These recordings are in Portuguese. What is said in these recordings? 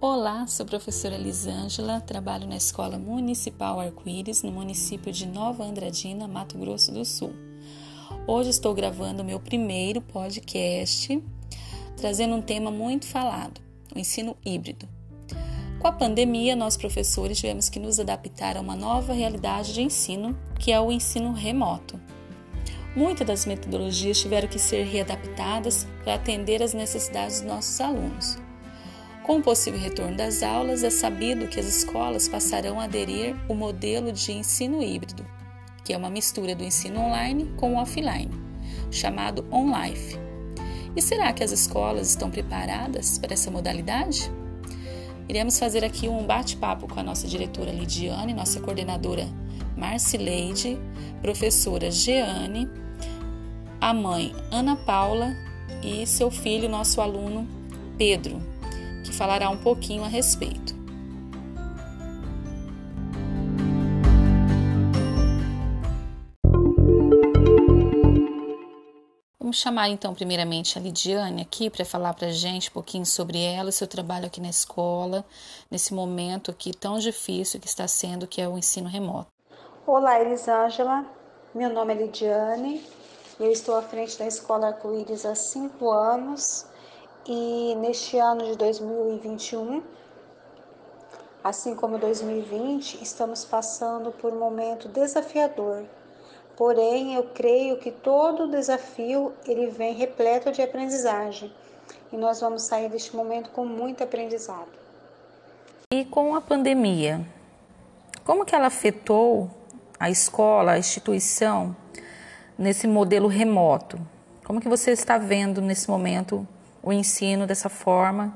Olá, sou professora Elisângela, trabalho na Escola Municipal Arco-Íris, no município de Nova Andradina, Mato Grosso do Sul. Hoje estou gravando o meu primeiro podcast, trazendo um tema muito falado, o ensino híbrido. Com a pandemia, nós professores tivemos que nos adaptar a uma nova realidade de ensino, que é o ensino remoto. Muitas das metodologias tiveram que ser readaptadas para atender às necessidades dos nossos alunos. Com o possível retorno das aulas, é sabido que as escolas passarão a aderir o modelo de ensino híbrido, que é uma mistura do ensino online com o offline, chamado OnLife. E será que as escolas estão preparadas para essa modalidade? Iremos fazer aqui um bate-papo com a nossa diretora Lidiane, nossa coordenadora Marcileide, professora Jeane, a mãe Ana Paula e seu filho, nosso aluno Pedro que falará um pouquinho a respeito. Vamos chamar então primeiramente a Lidiane aqui para falar para a gente um pouquinho sobre ela, seu trabalho aqui na escola, nesse momento aqui tão difícil que está sendo, que é o ensino remoto. Olá, Elisângela. Meu nome é Lidiane. Eu estou à frente da Escola Arco-Íris há cinco anos e neste ano de 2021, assim como 2020, estamos passando por um momento desafiador. Porém, eu creio que todo desafio ele vem repleto de aprendizagem e nós vamos sair deste momento com muito aprendizado. E com a pandemia, como que ela afetou a escola, a instituição nesse modelo remoto? Como que você está vendo nesse momento o ensino dessa forma,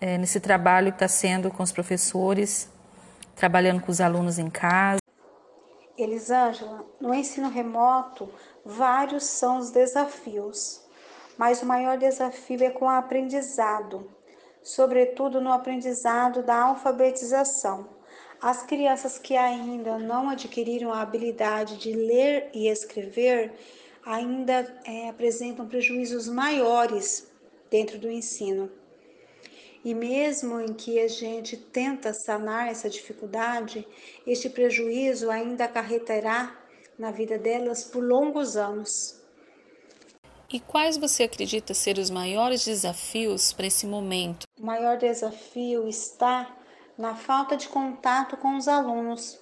é, nesse trabalho que está sendo com os professores, trabalhando com os alunos em casa. Elisângela, no ensino remoto, vários são os desafios, mas o maior desafio é com o aprendizado, sobretudo no aprendizado da alfabetização. As crianças que ainda não adquiriram a habilidade de ler e escrever ainda é, apresentam prejuízos maiores dentro do ensino. E mesmo em que a gente tenta sanar essa dificuldade, este prejuízo ainda acarretará na vida delas por longos anos. E quais você acredita ser os maiores desafios para esse momento? O maior desafio está na falta de contato com os alunos.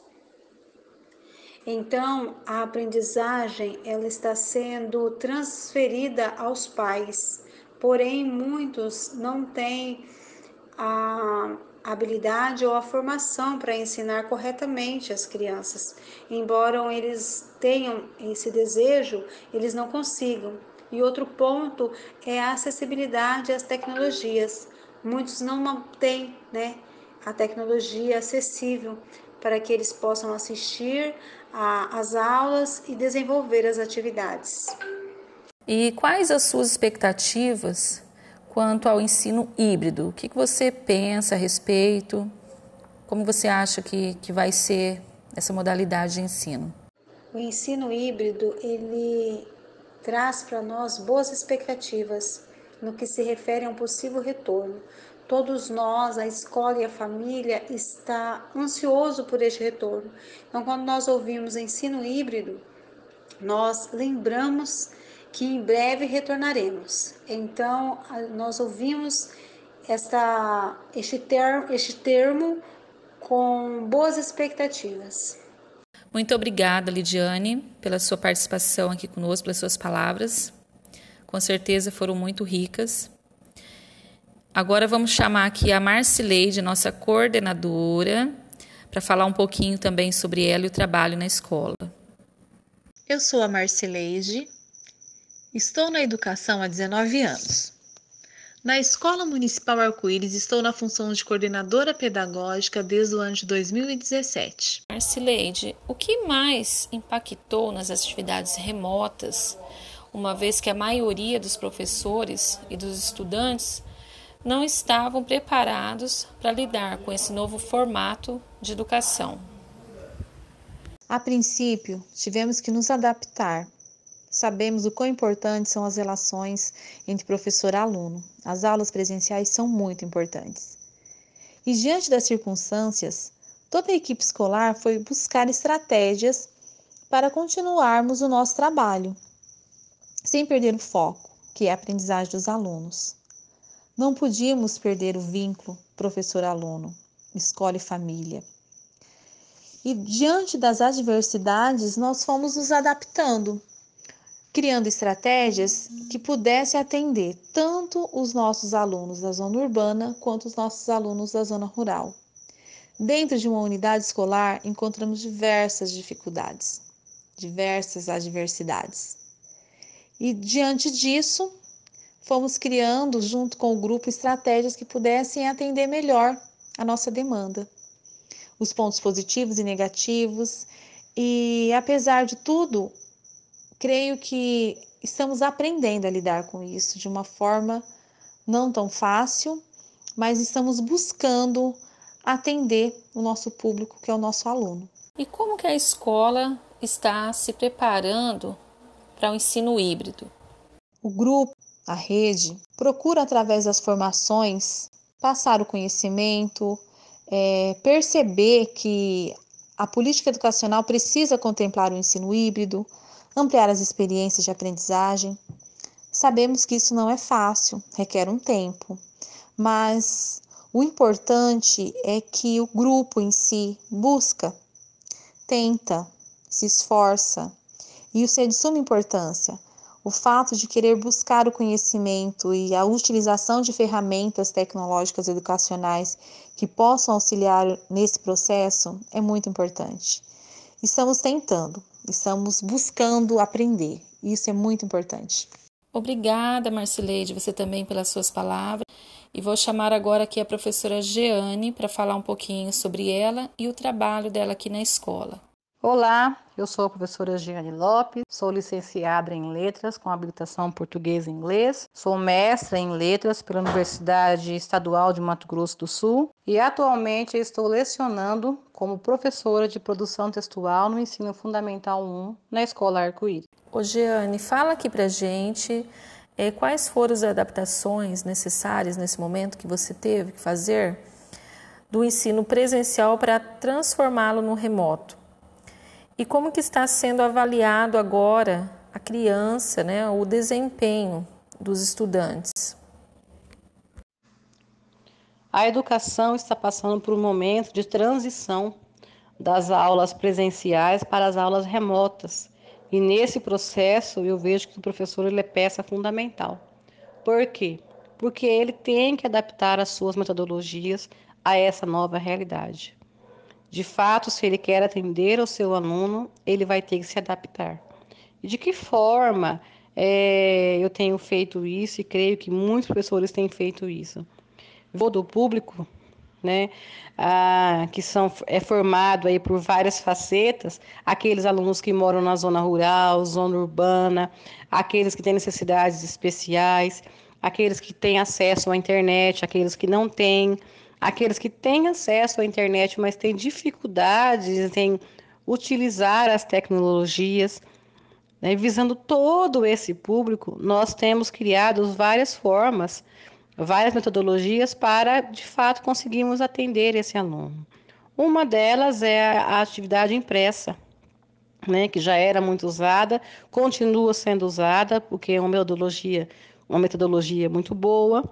Então, a aprendizagem ela está sendo transferida aos pais porém muitos não têm a habilidade ou a formação para ensinar corretamente as crianças. Embora eles tenham esse desejo, eles não consigam. E outro ponto é a acessibilidade às tecnologias. Muitos não mantêm né, a tecnologia acessível para que eles possam assistir às aulas e desenvolver as atividades. E quais as suas expectativas quanto ao ensino híbrido? O que você pensa a respeito? Como você acha que, que vai ser essa modalidade de ensino? O ensino híbrido, ele traz para nós boas expectativas no que se refere a um possível retorno. Todos nós, a escola e a família, está ansioso por este retorno. Então, quando nós ouvimos ensino híbrido, nós lembramos que em breve retornaremos. Então, nós ouvimos esta, este, termo, este termo com boas expectativas. Muito obrigada, Lidiane, pela sua participação aqui conosco, pelas suas palavras. Com certeza foram muito ricas. Agora vamos chamar aqui a Marcileide, nossa coordenadora, para falar um pouquinho também sobre ela e o trabalho na escola. Eu sou a Marcileide, Estou na educação há 19 anos. Na Escola Municipal Arco-Íris, estou na função de coordenadora pedagógica desde o ano de 2017. Marcileide, o que mais impactou nas atividades remotas, uma vez que a maioria dos professores e dos estudantes não estavam preparados para lidar com esse novo formato de educação? A princípio, tivemos que nos adaptar Sabemos o quão importantes são as relações entre professor e aluno. As aulas presenciais são muito importantes. E diante das circunstâncias, toda a equipe escolar foi buscar estratégias para continuarmos o nosso trabalho, sem perder o foco, que é a aprendizagem dos alunos. Não podíamos perder o vínculo professor-aluno, escola e família. E diante das adversidades, nós fomos nos adaptando, criando estratégias que pudessem atender tanto os nossos alunos da zona urbana quanto os nossos alunos da zona rural. Dentro de uma unidade escolar, encontramos diversas dificuldades, diversas adversidades. E diante disso, fomos criando, junto com o grupo, estratégias que pudessem atender melhor a nossa demanda. Os pontos positivos e negativos, e apesar de tudo, creio que estamos aprendendo a lidar com isso de uma forma não tão fácil, mas estamos buscando atender o nosso público, que é o nosso aluno. E como que a escola está se preparando para o ensino híbrido? O grupo, a rede, procura através das formações passar o conhecimento, é, perceber que a política educacional precisa contemplar o ensino híbrido, ampliar as experiências de aprendizagem. Sabemos que isso não é fácil, requer um tempo, mas o importante é que o grupo em si busca, tenta, se esforça. E isso é de suma importância. O fato de querer buscar o conhecimento e a utilização de ferramentas tecnológicas educacionais que possam auxiliar nesse processo é muito importante. Estamos tentando, estamos buscando aprender. Isso é muito importante. Obrigada, Marcileide, você também pelas suas palavras. E vou chamar agora aqui a professora Jeane para falar um pouquinho sobre ela e o trabalho dela aqui na escola. Olá, eu sou a professora Giane Lopes, sou licenciada em Letras com habilitação português e inglês, sou mestra em Letras pela Universidade Estadual de Mato Grosso do Sul e atualmente estou lecionando como professora de produção textual no ensino fundamental 1 na Escola Arco-Íris. Ô Giane, fala aqui pra gente é, quais foram as adaptações necessárias nesse momento que você teve que fazer do ensino presencial para transformá-lo no remoto. E como que está sendo avaliado agora a criança, né, o desempenho dos estudantes? A educação está passando por um momento de transição das aulas presenciais para as aulas remotas. E nesse processo eu vejo que o professor ele é peça fundamental. Por quê? Porque ele tem que adaptar as suas metodologias a essa nova realidade. De fato, se ele quer atender o seu aluno, ele vai ter que se adaptar. E de que forma é, eu tenho feito isso e creio que muitos professores têm feito isso? Vou do público, né, que são, é formado aí por várias facetas, aqueles alunos que moram na zona rural, zona urbana, aqueles que têm necessidades especiais, aqueles que têm acesso à internet, aqueles que não têm, aqueles que têm acesso à internet, mas têm dificuldades em utilizar as tecnologias. Né? Visando todo esse público, nós temos criado várias formas, várias metodologias para, de fato, conseguirmos atender esse aluno. Uma delas é a atividade impressa, né, que já era muito usada, continua sendo usada, porque é uma metodologia, uma metodologia muito boa.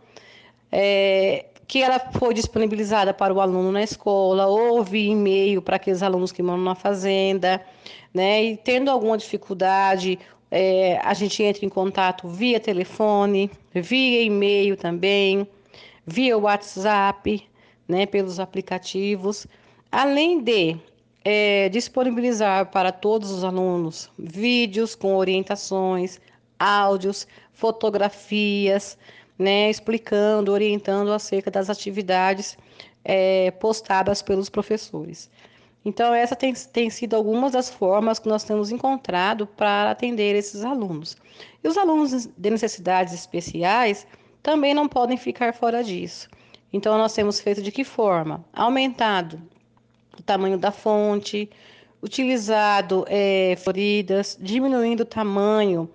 É, que ela foi disponibilizada para o aluno na escola, houve e-mail para aqueles alunos que moram na fazenda, né? E tendo alguma dificuldade, é, a gente entra em contato via telefone, via e-mail também, via WhatsApp, né? Pelos aplicativos, além de é, disponibilizar para todos os alunos vídeos com orientações, áudios, fotografias, né, explicando, orientando acerca das atividades é, postadas pelos professores. Então, essa tem, tem sido algumas das formas que nós temos encontrado para atender esses alunos. E os alunos de necessidades especiais também não podem ficar fora disso. Então, nós temos feito de que forma? Aumentado o tamanho da fonte, utilizado é, floridas, diminuindo o tamanho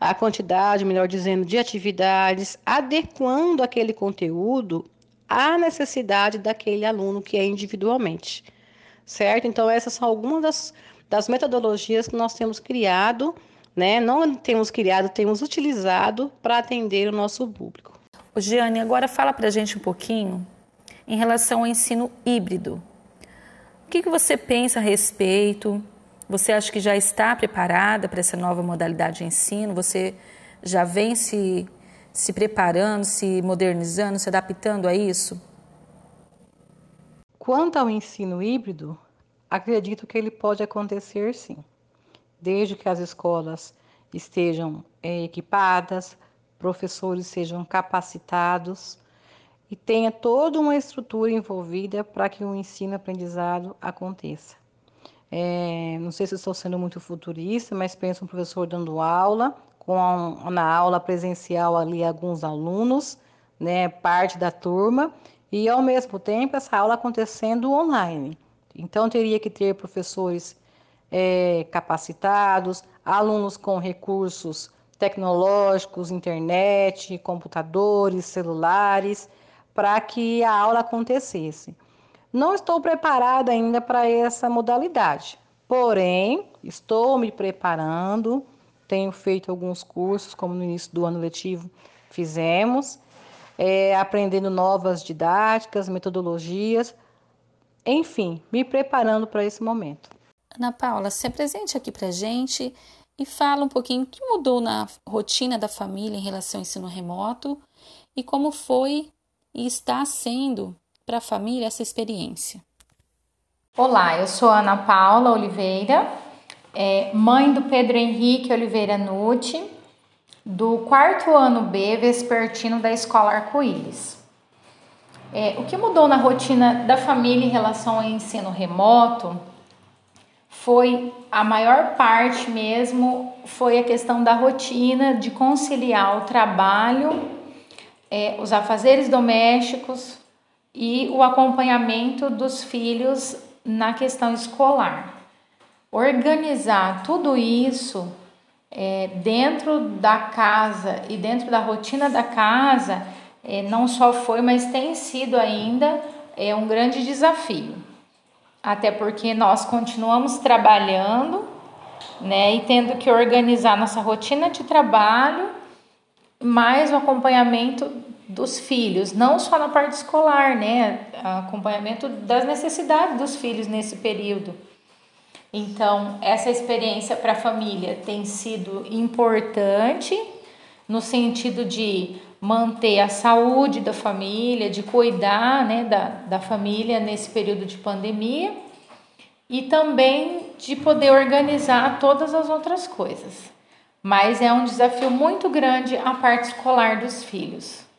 a quantidade, melhor dizendo, de atividades, adequando aquele conteúdo à necessidade daquele aluno que é individualmente, certo? Então, essas são algumas das, das metodologias que nós temos criado, né? Não temos criado, temos utilizado para atender o nosso público. O Giane, agora fala para a gente um pouquinho em relação ao ensino híbrido. O que, que você pensa a respeito? Você acha que já está preparada para essa nova modalidade de ensino? Você já vem se, se preparando, se modernizando, se adaptando a isso? Quanto ao ensino híbrido, acredito que ele pode acontecer sim, desde que as escolas estejam é, equipadas, professores sejam capacitados e tenha toda uma estrutura envolvida para que o ensino-aprendizado aconteça. É, não sei se estou sendo muito futurista, mas penso um professor dando aula, com na aula presencial ali alguns alunos, né, parte da turma, e ao mesmo tempo essa aula acontecendo online. Então teria que ter professores é, capacitados, alunos com recursos tecnológicos, internet, computadores, celulares, para que a aula acontecesse. Não estou preparada ainda para essa modalidade, porém, estou me preparando, tenho feito alguns cursos, como no início do ano letivo fizemos, é, aprendendo novas didáticas, metodologias, enfim, me preparando para esse momento. Ana Paula, se apresente aqui para gente e fala um pouquinho o que mudou na rotina da família em relação ao ensino remoto e como foi e está sendo para a família essa experiência. Olá, eu sou Ana Paula Oliveira, é, mãe do Pedro Henrique Oliveira Nutti, do quarto ano B vespertino da Escola Arco-Íris. É, o que mudou na rotina da família em relação ao ensino remoto foi a maior parte mesmo foi a questão da rotina de conciliar o trabalho, é, os afazeres domésticos e o acompanhamento dos filhos na questão escolar. Organizar tudo isso é, dentro da casa e dentro da rotina da casa é, não só foi, mas tem sido ainda é, um grande desafio até porque nós continuamos trabalhando, né, e tendo que organizar nossa rotina de trabalho, mais o acompanhamento dos filhos, não só na parte escolar, né, acompanhamento das necessidades dos filhos nesse período. Então, essa experiência para a família tem sido importante no sentido de manter a saúde da família, de cuidar né, da, da família nesse período de pandemia e também de poder organizar todas as outras coisas. Mas é um desafio muito grande a parte escolar dos filhos.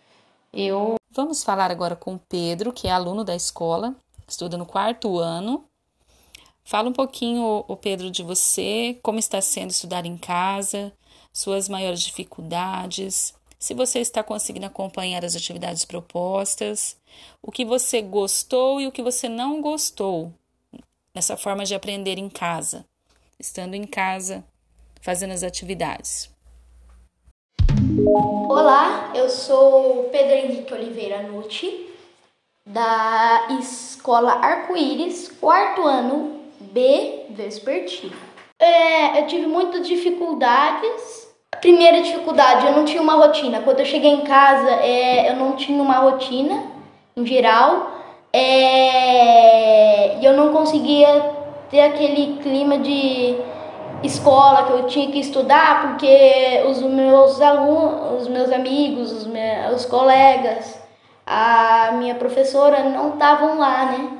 Eu Vamos falar agora com Pedro, que é aluno da escola, estuda no quarto ano. Fala um pouquinho, o Pedro, de você, como está sendo estudar em casa, suas maiores dificuldades, se você está conseguindo acompanhar as atividades propostas, o que você gostou e o que você não gostou nessa forma de aprender em casa, estando em casa, fazendo as atividades. Olá, eu sou Pedro Henrique Oliveira Nucci, da Escola Arco-Íris, quarto ano B Vespertino. É, eu tive muitas dificuldades Primeira dificuldade, eu não tinha uma rotina. Quando eu cheguei em casa, é, eu não tinha uma rotina, em geral, é, e eu não conseguia ter aquele clima de escola que eu tinha que estudar, porque os meus alunos, os meus amigos, os meus colegas, a minha professora não estavam lá, né?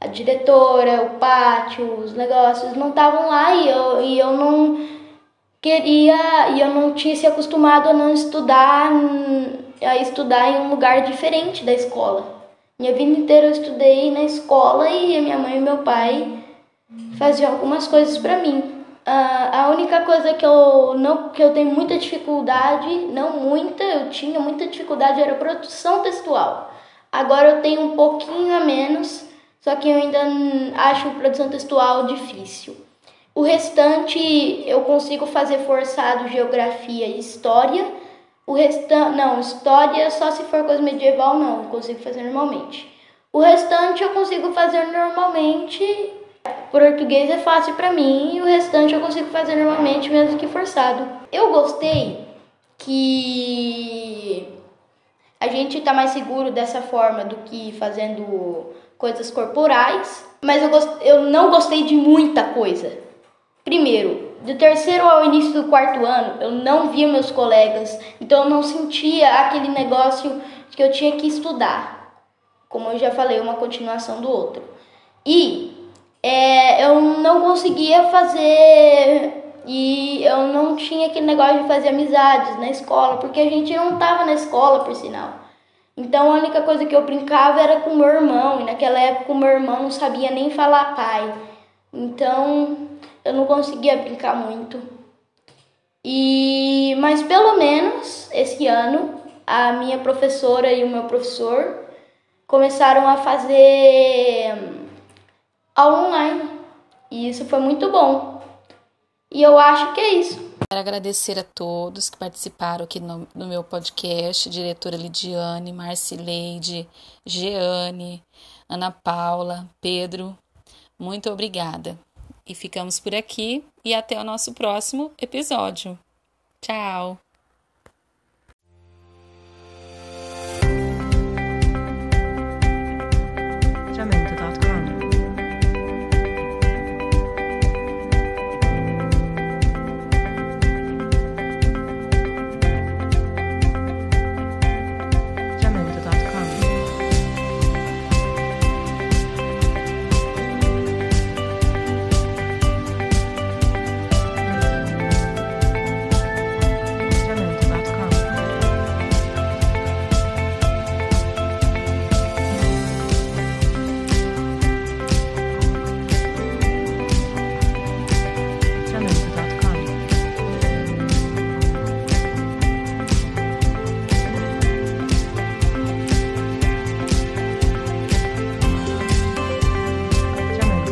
A diretora, o pátio, os negócios não estavam lá e eu, e eu não queria e eu não tinha se acostumado a não estudar a estudar em um lugar diferente da escola. Minha vida inteira eu estudei na escola e a minha mãe e meu pai faziam algumas coisas para mim. Uh, a única coisa que eu não que eu tenho muita dificuldade, não muita, eu tinha muita dificuldade era produção textual. Agora eu tenho um pouquinho a menos, só que eu ainda acho produção textual difícil. O restante eu consigo fazer forçado geografia e história. O restante, não, história só se for coisa medieval não, consigo fazer normalmente. O restante eu consigo fazer normalmente. Português é fácil para mim e o restante eu consigo fazer normalmente, mesmo que forçado. Eu gostei que a gente tá mais seguro dessa forma do que fazendo coisas corporais, mas eu, gost... eu não gostei de muita coisa. Primeiro, do terceiro ao início do quarto ano, eu não via meus colegas, então eu não sentia aquele negócio que eu tinha que estudar. Como eu já falei, uma continuação do outro. E é, eu não conseguia fazer e eu não tinha aquele negócio de fazer amizades na escola, porque a gente não estava na escola, por sinal. Então a única coisa que eu brincava era com meu irmão, e naquela época o meu irmão não sabia nem falar pai. Então eu não conseguia brincar muito. E mas pelo menos esse ano a minha professora e o meu professor começaram a fazer aula online. E isso foi muito bom. E eu acho que é isso. Quero agradecer a todos que participaram aqui no, no meu podcast, diretora Lidiane, Marcileide, Jeane, Ana Paula, Pedro. Muito obrigada. E ficamos por aqui e até o nosso próximo episódio. Tchau!